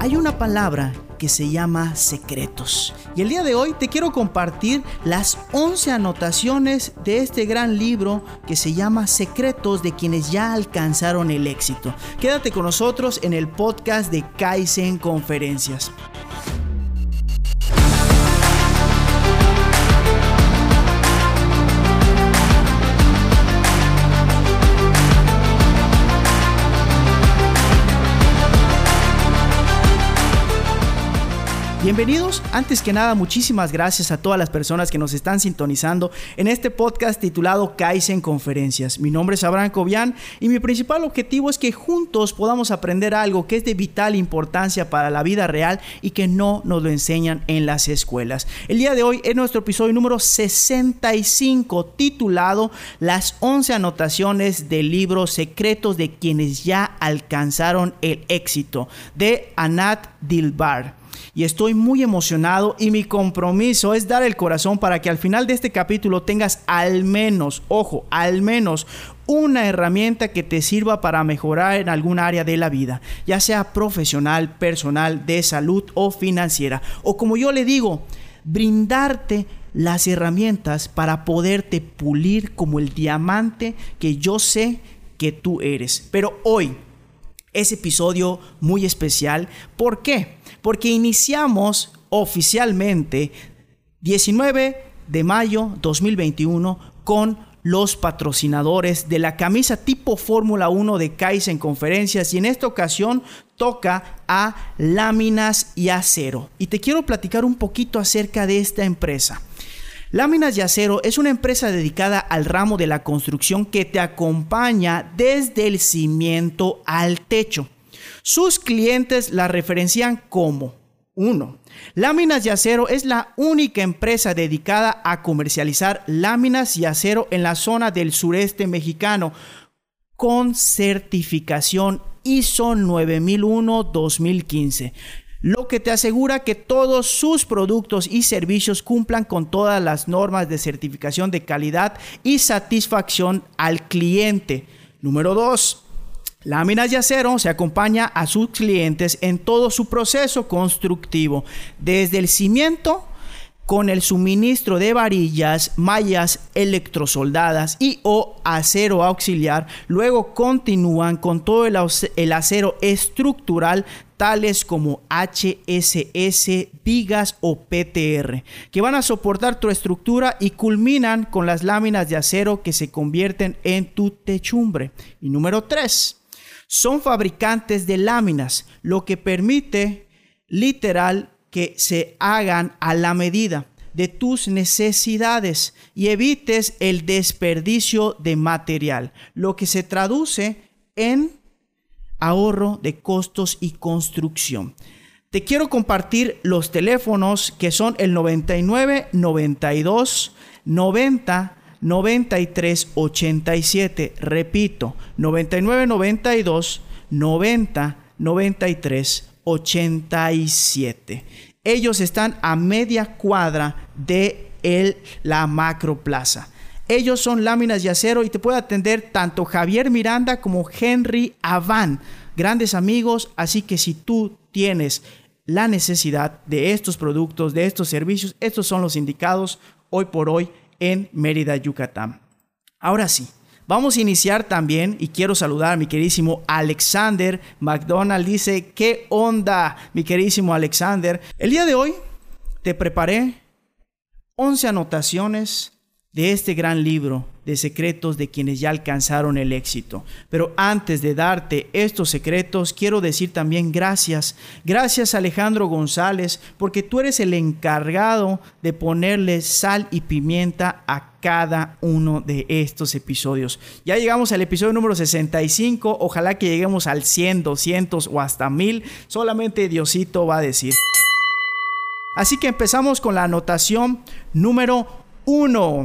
Hay una palabra que se llama secretos. Y el día de hoy te quiero compartir las 11 anotaciones de este gran libro que se llama Secretos de quienes ya alcanzaron el éxito. Quédate con nosotros en el podcast de Kaizen Conferencias. Bienvenidos. Antes que nada, muchísimas gracias a todas las personas que nos están sintonizando en este podcast titulado Kaizen Conferencias. Mi nombre es Abraham Cobian y mi principal objetivo es que juntos podamos aprender algo que es de vital importancia para la vida real y que no nos lo enseñan en las escuelas. El día de hoy es nuestro episodio número 65 titulado Las 11 anotaciones del libro Secretos de quienes ya alcanzaron el éxito de Anat Dilbar y estoy muy emocionado y mi compromiso es dar el corazón para que al final de este capítulo tengas al menos, ojo, al menos una herramienta que te sirva para mejorar en algún área de la vida, ya sea profesional, personal, de salud o financiera. O como yo le digo, brindarte las herramientas para poderte pulir como el diamante que yo sé que tú eres. Pero hoy es episodio muy especial. ¿Por qué? porque iniciamos oficialmente 19 de mayo 2021 con los patrocinadores de la camisa tipo Fórmula 1 de Kaizen Conferencias y en esta ocasión toca a Láminas y Acero. Y te quiero platicar un poquito acerca de esta empresa. Láminas y Acero es una empresa dedicada al ramo de la construcción que te acompaña desde el cimiento al techo. Sus clientes la referencian como 1. Láminas y Acero es la única empresa dedicada a comercializar láminas y acero en la zona del sureste mexicano con certificación ISO 9001-2015 lo que te asegura que todos sus productos y servicios cumplan con todas las normas de certificación de calidad y satisfacción al cliente. Número 2. Láminas de Acero se acompaña a sus clientes en todo su proceso constructivo, desde el cimiento con el suministro de varillas, mallas electrosoldadas y o acero auxiliar. Luego continúan con todo el, acero estructural tales como HSS, vigas o PTR, que van a soportar tu estructura y culminan con las láminas de acero que se convierten en tu techumbre. Y número 3 son fabricantes de láminas, lo que permite literal que se hagan a la medida de tus necesidades y evites el desperdicio de material, lo que se traduce en ahorro de costos y construcción. Te quiero compartir los teléfonos que son el 99 92 90 93 87. Repito, 99 92 90 93 87. Ellos están a media cuadra de el, la macroplaza. Ellos son láminas de acero y te puede atender tanto Javier Miranda como Henry Aván. Grandes amigos, así que si tú tienes la necesidad de estos productos, de estos servicios, estos son los indicados hoy por hoy en Mérida, Yucatán. Ahora sí, vamos a iniciar también y quiero saludar a mi queridísimo Alexander McDonald. Dice, ¿qué onda, mi queridísimo Alexander? El día de hoy te preparé 11 anotaciones de este gran libro de secretos de quienes ya alcanzaron el éxito. Pero antes de darte estos secretos, quiero decir también gracias. Gracias Alejandro González, porque tú eres el encargado de ponerle sal y pimienta a cada uno de estos episodios. Ya llegamos al episodio número 65, ojalá que lleguemos al 100, 200 o hasta 1000, solamente Diosito va a decir. Así que empezamos con la anotación número 1.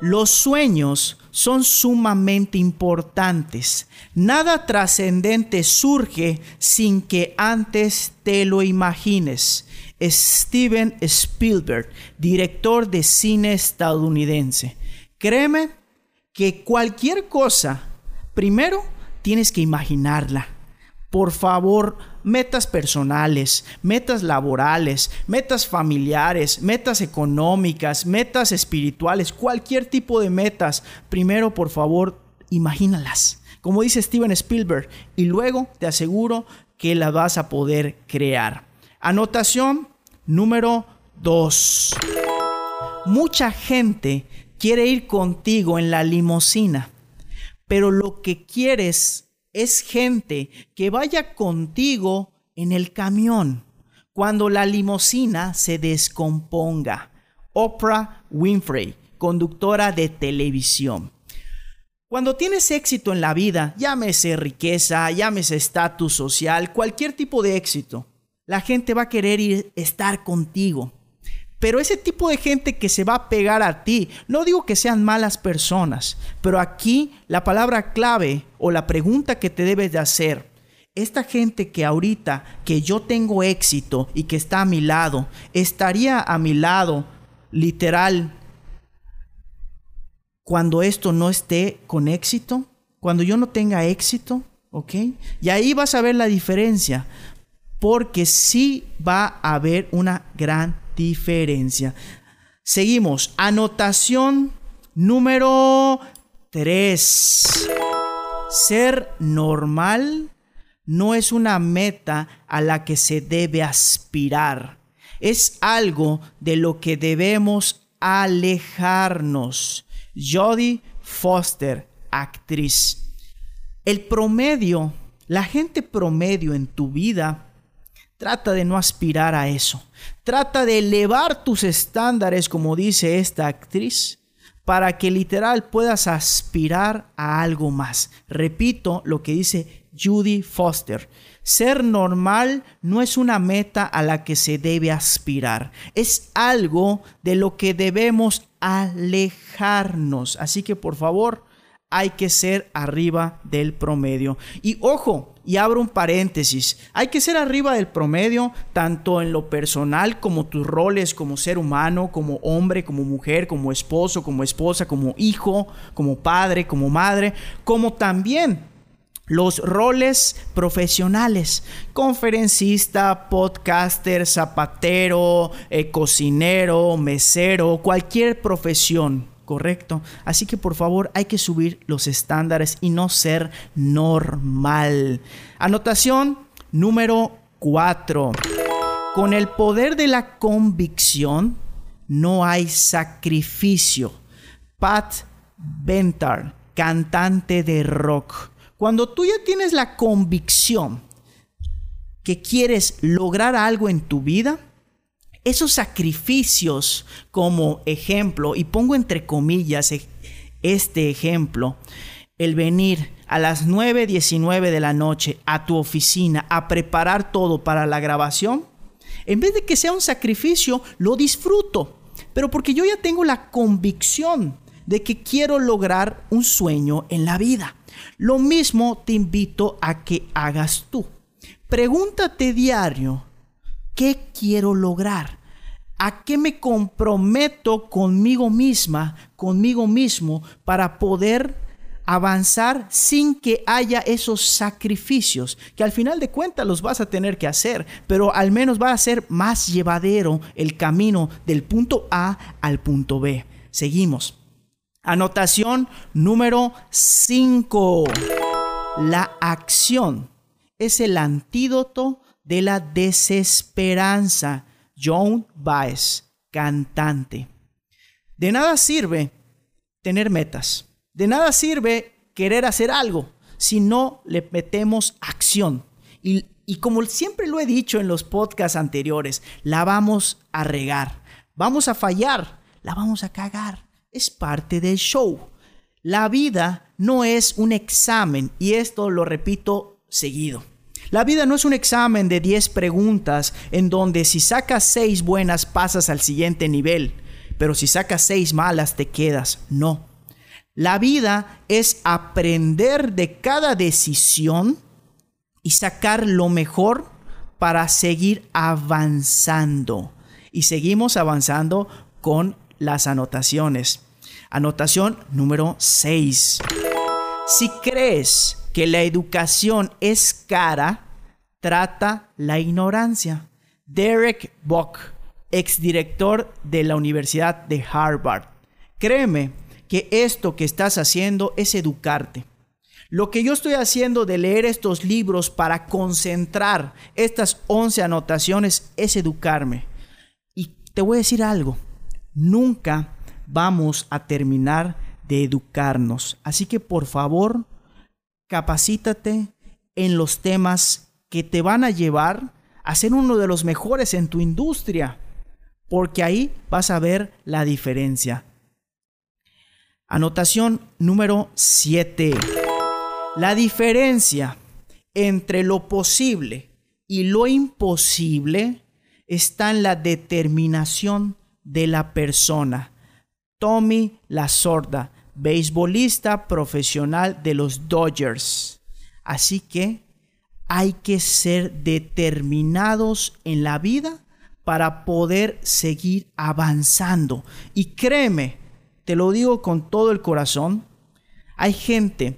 Los sueños son sumamente importantes. Nada trascendente surge sin que antes te lo imagines. Steven Spielberg, director de cine estadounidense. Créeme que cualquier cosa, primero tienes que imaginarla. Por favor, metas personales, metas laborales, metas familiares, metas económicas, metas espirituales, cualquier tipo de metas, primero por favor, imagínalas. Como dice Steven Spielberg, y luego te aseguro que la vas a poder crear. Anotación número 2. Mucha gente quiere ir contigo en la limusina, pero lo que quieres es gente que vaya contigo en el camión cuando la limusina se descomponga. Oprah Winfrey, conductora de televisión. Cuando tienes éxito en la vida, llámese riqueza, llámese estatus social, cualquier tipo de éxito, la gente va a querer ir estar contigo. Pero ese tipo de gente que se va a pegar a ti, no digo que sean malas personas, pero aquí la palabra clave o la pregunta que te debes de hacer, esta gente que ahorita que yo tengo éxito y que está a mi lado, estaría a mi lado literal cuando esto no esté con éxito, cuando yo no tenga éxito, ¿ok? Y ahí vas a ver la diferencia, porque sí va a haber una gran diferencia. Seguimos. Anotación número 3. Ser normal no es una meta a la que se debe aspirar. Es algo de lo que debemos alejarnos. Jodie Foster, actriz. El promedio, la gente promedio en tu vida Trata de no aspirar a eso. Trata de elevar tus estándares, como dice esta actriz, para que literal puedas aspirar a algo más. Repito lo que dice Judy Foster. Ser normal no es una meta a la que se debe aspirar, es algo de lo que debemos alejarnos. Así que por favor, hay que ser arriba del promedio. Y ojo, y abro un paréntesis, hay que ser arriba del promedio tanto en lo personal como tus roles como ser humano, como hombre, como mujer, como esposo, como esposa, como hijo, como padre, como madre, como también los roles profesionales, conferencista, podcaster, zapatero, eh, cocinero, mesero, cualquier profesión correcto. Así que por favor hay que subir los estándares y no ser normal. Anotación número 4. Con el poder de la convicción no hay sacrificio. Pat Bentar, cantante de rock. Cuando tú ya tienes la convicción que quieres lograr algo en tu vida, esos sacrificios como ejemplo, y pongo entre comillas e, este ejemplo, el venir a las 9.19 de la noche a tu oficina a preparar todo para la grabación, en vez de que sea un sacrificio, lo disfruto, pero porque yo ya tengo la convicción de que quiero lograr un sueño en la vida. Lo mismo te invito a que hagas tú. Pregúntate diario, ¿qué quiero lograr? ¿A qué me comprometo conmigo misma, conmigo mismo, para poder avanzar sin que haya esos sacrificios, que al final de cuentas los vas a tener que hacer, pero al menos va a ser más llevadero el camino del punto A al punto B. Seguimos. Anotación número 5. La acción es el antídoto de la desesperanza. John Baez, cantante. De nada sirve tener metas. De nada sirve querer hacer algo si no le metemos acción. Y, y como siempre lo he dicho en los podcasts anteriores, la vamos a regar. Vamos a fallar. La vamos a cagar. Es parte del show. La vida no es un examen y esto lo repito seguido. La vida no es un examen de 10 preguntas en donde si sacas 6 buenas pasas al siguiente nivel, pero si sacas 6 malas te quedas. No. La vida es aprender de cada decisión y sacar lo mejor para seguir avanzando. Y seguimos avanzando con las anotaciones. Anotación número 6. Si crees que la educación es cara, trata la ignorancia. Derek Bock, exdirector de la Universidad de Harvard. Créeme que esto que estás haciendo es educarte. Lo que yo estoy haciendo de leer estos libros para concentrar estas 11 anotaciones es educarme. Y te voy a decir algo, nunca vamos a terminar de educarnos. Así que por favor, capacítate en los temas que te van a llevar a ser uno de los mejores en tu industria, porque ahí vas a ver la diferencia. Anotación número 7. La diferencia entre lo posible y lo imposible está en la determinación de la persona. Tommy La Sorda, beisbolista profesional de los Dodgers. Así que hay que ser determinados en la vida para poder seguir avanzando. Y créeme, te lo digo con todo el corazón, hay gente,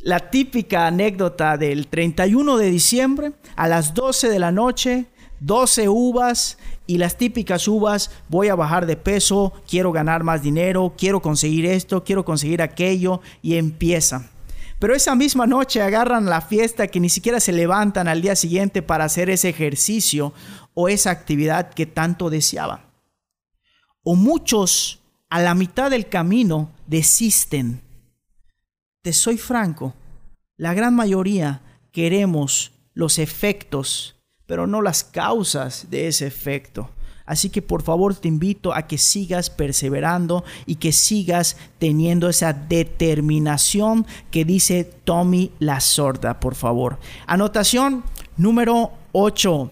la típica anécdota del 31 de diciembre a las 12 de la noche, 12 uvas y las típicas uvas, voy a bajar de peso, quiero ganar más dinero, quiero conseguir esto, quiero conseguir aquello y empiezan. Pero esa misma noche agarran la fiesta que ni siquiera se levantan al día siguiente para hacer ese ejercicio o esa actividad que tanto deseaban. O muchos a la mitad del camino desisten. Te soy franco, la gran mayoría queremos los efectos, pero no las causas de ese efecto. Así que por favor te invito a que sigas perseverando y que sigas teniendo esa determinación que dice Tommy la sorda, por favor. Anotación número 8.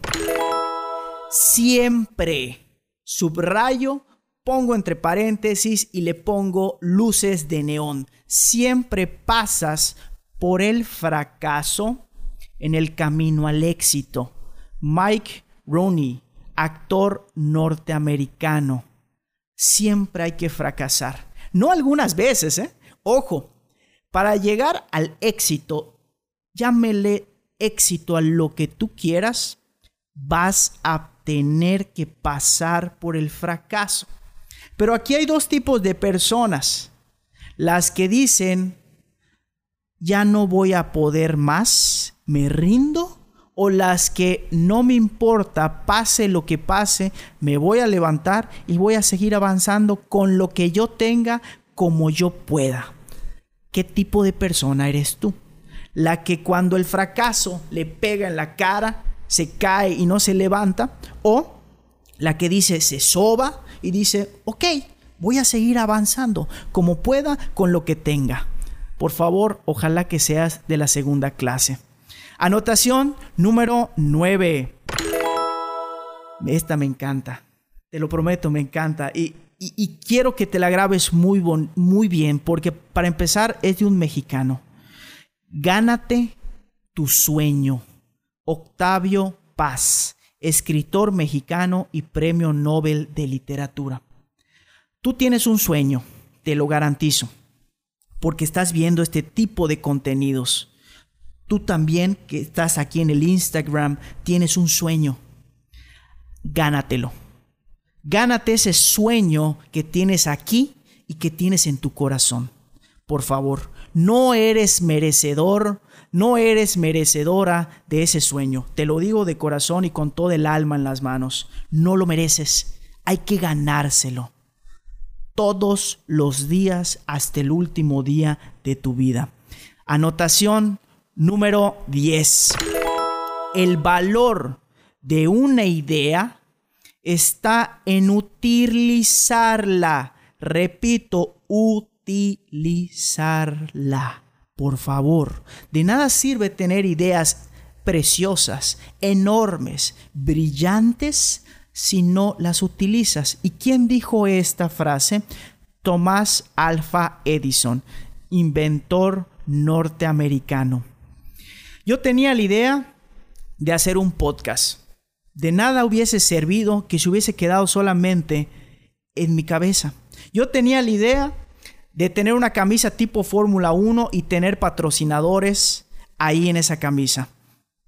Siempre subrayo pongo entre paréntesis y le pongo luces de neón. Siempre pasas por el fracaso en el camino al éxito. Mike Rooney, actor norteamericano. Siempre hay que fracasar. No algunas veces, ¿eh? Ojo, para llegar al éxito, llámele éxito a lo que tú quieras, vas a tener que pasar por el fracaso. Pero aquí hay dos tipos de personas. Las que dicen, ya no voy a poder más, me rindo. O las que no me importa, pase lo que pase, me voy a levantar y voy a seguir avanzando con lo que yo tenga como yo pueda. ¿Qué tipo de persona eres tú? La que cuando el fracaso le pega en la cara, se cae y no se levanta. O la que dice, se soba, y dice, ok, voy a seguir avanzando como pueda con lo que tenga. Por favor, ojalá que seas de la segunda clase. Anotación número 9. Esta me encanta. Te lo prometo, me encanta. Y, quiero que te la grabes muy, muy bien, porque para empezar es de un mexicano. Gánate tu sueño. Octavio Paz escritor mexicano y premio Nobel de Literatura. Tú tienes un sueño, te lo garantizo, porque estás viendo este tipo de contenidos. Tú también que estás aquí en el Instagram tienes un sueño. Gánatelo. Gánate ese sueño que tienes aquí y que tienes en tu corazón. Por favor, no eres merecedor no eres merecedora de ese sueño. Te lo digo de corazón y con todo el alma en las manos. No lo mereces. Hay que ganárselo. Todos los días hasta el último día de tu vida. Anotación número 10. El valor de una idea está en utilizarla. Repito, utilizarla. Por favor, de nada sirve tener ideas preciosas, enormes, brillantes, si no las utilizas. ¿Y quién dijo esta frase? Tomás Alfa Edison, inventor norteamericano. Yo tenía la idea de hacer un podcast. De nada hubiese servido que se hubiese quedado solamente en mi cabeza. Yo tenía la idea de tener una camisa tipo Fórmula 1 y tener patrocinadores ahí en esa camisa.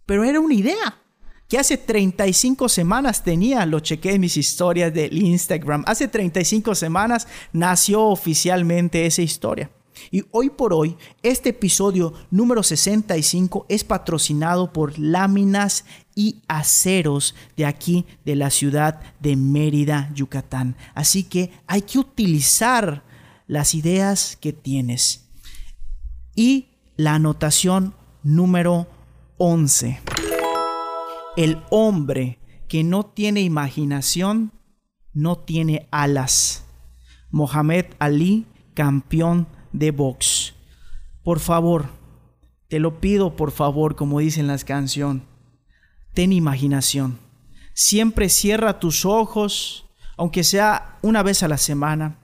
Pero era una idea que hace 35 semanas tenía, lo chequé en mis historias del Instagram, hace 35 semanas nació oficialmente esa historia. Y hoy por hoy, este episodio número 65 es patrocinado por láminas y aceros de aquí, de la ciudad de Mérida, Yucatán. Así que hay que utilizar las ideas que tienes. Y la anotación número 11. El hombre que no tiene imaginación no tiene alas. Mohamed Ali, campeón de box. Por favor, te lo pido por favor, como dicen las canciones, ten imaginación. Siempre cierra tus ojos, aunque sea una vez a la semana,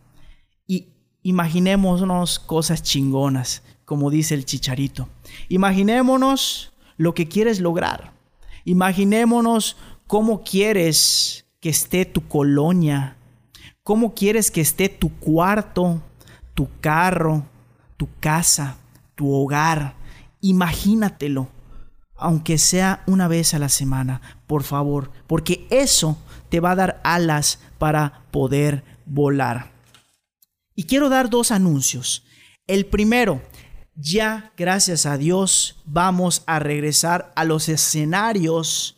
y imaginémonos cosas chingonas, como dice el chicharito. Imaginémonos lo que quieres lograr. Imaginémonos cómo quieres que esté tu colonia, cómo quieres que esté tu cuarto, tu carro, tu casa, tu hogar. Imagínatelo, aunque sea una vez a la semana, por favor, porque eso te va a dar alas para poder volar. Y quiero dar dos anuncios. El primero, ya gracias a Dios vamos a regresar a los escenarios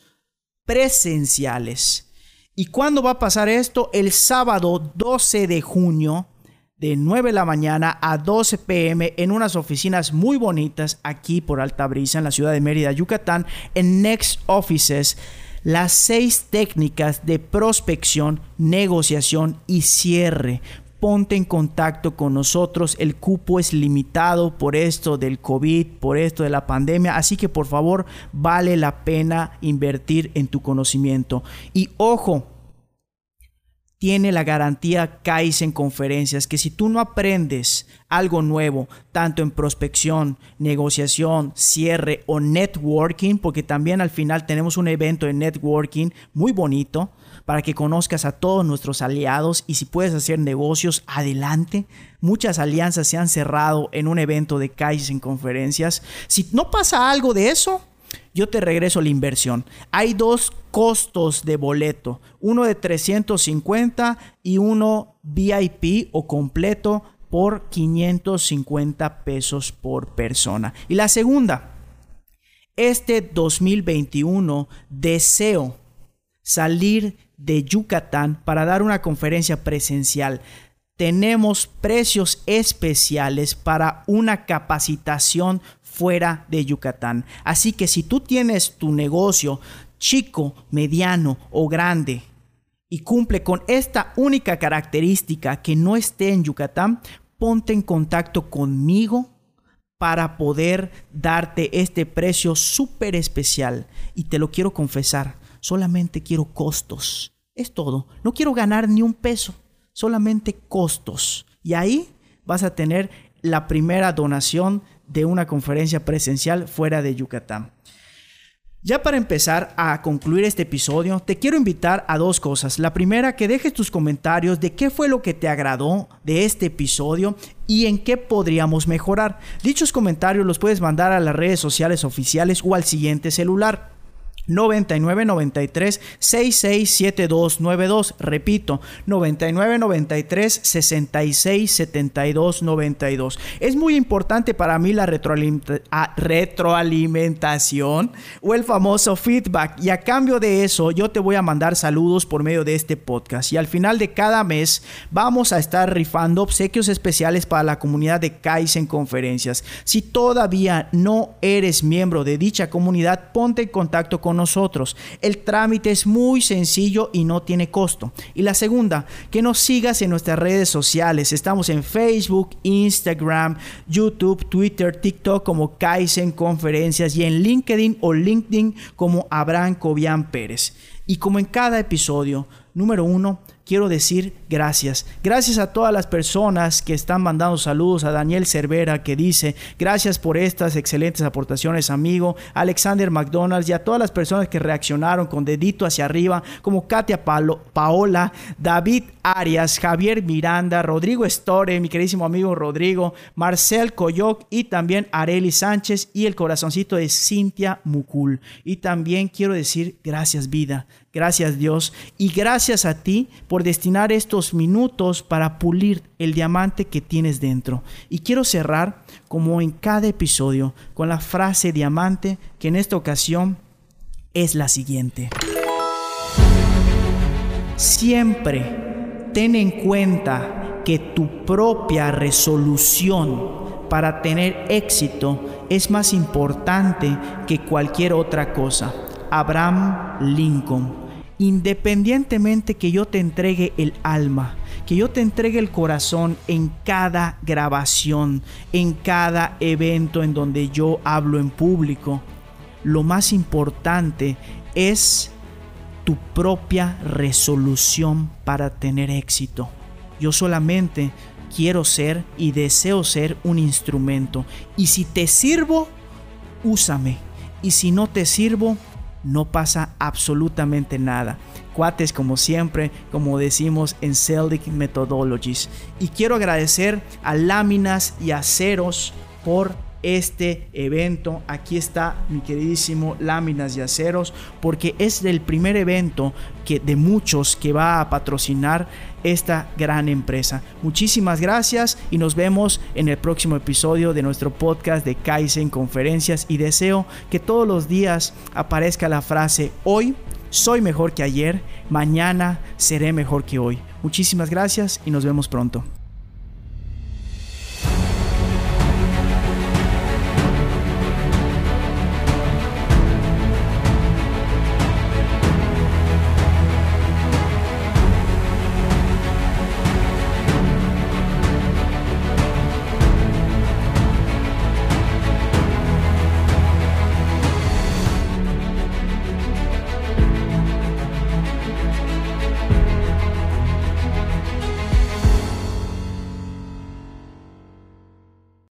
presenciales. ¿Y cuándo va a pasar esto? El sábado 12 de junio de 9 de la mañana a 12 pm en unas oficinas muy bonitas aquí por Alta Brisa en la ciudad de Mérida, Yucatán, en Next Offices. Las seis técnicas de prospección, negociación y cierre ponte en contacto con nosotros. El cupo es limitado por esto del COVID, por esto de la pandemia. Así que por favor, vale la pena invertir en tu conocimiento. Y ojo, tiene la garantía Kaizen Conferencias que si tú no aprendes algo nuevo, tanto en prospección, negociación, cierre o networking, porque también al final tenemos un evento de networking muy bonito para que conozcas a todos nuestros aliados y si puedes hacer negocios, adelante. Muchas alianzas se han cerrado en un evento de Kaizen Conferencias. Si no pasa algo de eso, yo te regreso la inversión. Hay dos costos de boleto, uno de 350 y uno VIP o completo por 550 pesos por persona. Y la segunda, este 2021 deseo salir de Yucatán para dar una conferencia presencial. Tenemos precios especiales para una capacitación fuera de Yucatán. Así que si tú tienes tu negocio chico, mediano o grande y cumple con esta única característica que no esté en Yucatán, ponte en contacto conmigo para poder darte este precio súper especial. Y te lo quiero confesar, solamente quiero costos. Es todo. No quiero ganar ni un peso, solamente costos. Y ahí vas a tener la primera donación de una conferencia presencial fuera de Yucatán. Ya para empezar a concluir este episodio, te quiero invitar a dos cosas. La primera, que dejes tus comentarios de qué fue lo que te agradó de este episodio y en qué podríamos mejorar. Dichos comentarios los puedes mandar a las redes sociales oficiales o al siguiente celular. 99 93 66 72 92. Repito, 99 93 66 72 92. Es muy importante para mí la retroalimentación o el famoso feedback. Y a cambio de eso, yo te voy a mandar saludos por medio de este podcast. Y al final de cada mes, vamos a estar rifando obsequios especiales para la comunidad de Kaizen Conferencias. Si todavía no eres miembro de dicha comunidad, ponte en contacto con nosotros. El trámite es muy sencillo y no tiene costo. Y la segunda, que nos sigas en nuestras redes sociales. Estamos en Facebook, Instagram, YouTube, Twitter, TikTok como Kaizen Conferencias y en LinkedIn o LinkedIn como Abraham Cobian Pérez. Y como en cada episodio, número uno, quiero decir gracias. Gracias a todas las personas que están mandando saludos, a Daniel Cervera que dice, gracias por estas excelentes aportaciones, amigo, Alexander McDonald's y a todas las personas que reaccionaron con dedito hacia arriba, como Katia Paola, David Arias, Javier Miranda, Rodrigo Estore, mi queridísimo amigo Rodrigo, Marcel Coyoc y también Areli Sánchez y el corazoncito de Cintia Mucul. Y también quiero decir gracias vida, Gracias Dios y gracias a ti por destinar estos minutos para pulir el diamante que tienes dentro. Y quiero cerrar, como en cada episodio, con la frase diamante que en esta ocasión es la siguiente. Siempre ten en cuenta que tu propia resolución para tener éxito es más importante que cualquier otra cosa. Abraham Lincoln independientemente que yo te entregue el alma, que yo te entregue el corazón en cada grabación, en cada evento en donde yo hablo en público, lo más importante es tu propia resolución para tener éxito. Yo solamente quiero ser y deseo ser un instrumento. Y si te sirvo, úsame. Y si no te sirvo, no pasa absolutamente nada. Cuates como siempre, como decimos en Celtic Methodologies. Y quiero agradecer a Láminas y Aceros por este evento. Aquí está mi queridísimo Láminas y Aceros, porque es el primer evento que de muchos que va a patrocinar esta gran empresa. Muchísimas gracias y nos vemos en el próximo episodio de nuestro podcast de Kaizen Conferencias y deseo que todos los días aparezca la frase hoy soy mejor que ayer, mañana seré mejor que hoy. Muchísimas gracias y nos vemos pronto.